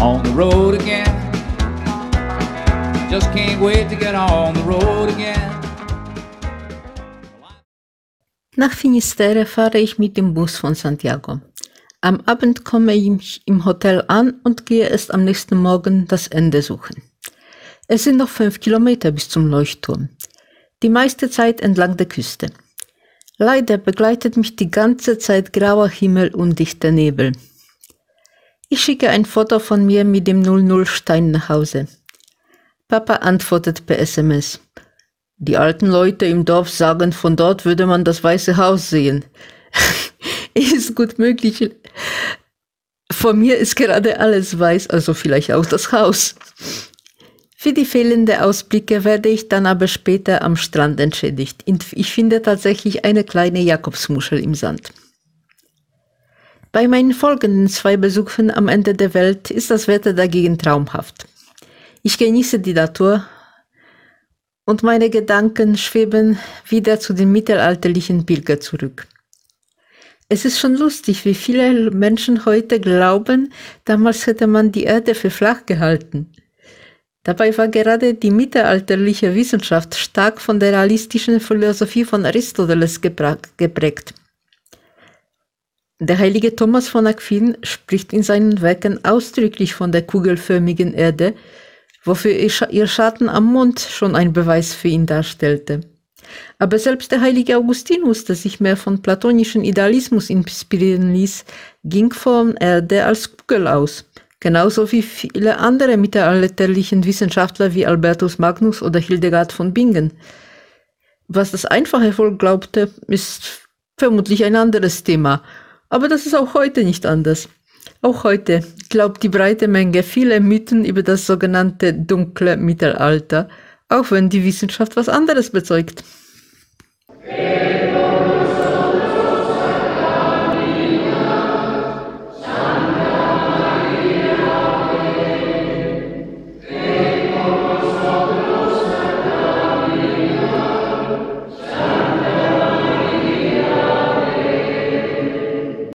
on the road again. Just can't wait to get on the road again. Nach Finisterre fahre ich mit dem Bus von Santiago. Am Abend komme ich im Hotel an und gehe erst am nächsten Morgen das Ende suchen. Es sind noch fünf Kilometer bis zum Leuchtturm. Die meiste Zeit entlang der Küste. Leider begleitet mich die ganze Zeit grauer Himmel und dichter Nebel. Ich schicke ein Foto von mir mit dem 00 Stein nach Hause. Papa antwortet per SMS. Die alten Leute im Dorf sagen, von dort würde man das Weiße Haus sehen. ist gut möglich. Vor mir ist gerade alles weiß, also vielleicht auch das Haus. Für die fehlenden Ausblicke werde ich dann aber später am Strand entschädigt. Ich finde tatsächlich eine kleine Jakobsmuschel im Sand. Bei meinen folgenden zwei Besuchen am Ende der Welt ist das Wetter dagegen traumhaft. Ich genieße die Natur und meine Gedanken schweben wieder zu den mittelalterlichen Pilger zurück. Es ist schon lustig, wie viele Menschen heute glauben, damals hätte man die Erde für flach gehalten. Dabei war gerade die mittelalterliche Wissenschaft stark von der realistischen Philosophie von Aristoteles geprägt. Der heilige Thomas von Aquin spricht in seinen Werken ausdrücklich von der kugelförmigen Erde, wofür ihr Schatten am Mond schon ein Beweis für ihn darstellte. Aber selbst der heilige Augustinus, der sich mehr von platonischen Idealismus inspirieren ließ, ging von Erde als Kugel aus, genauso wie viele andere mittelalterlichen Wissenschaftler wie Albertus Magnus oder Hildegard von Bingen. Was das einfache Volk glaubte, ist vermutlich ein anderes Thema, aber das ist auch heute nicht anders. Auch heute glaubt die breite Menge viele Mythen über das sogenannte dunkle Mittelalter, auch wenn die Wissenschaft was anderes bezeugt.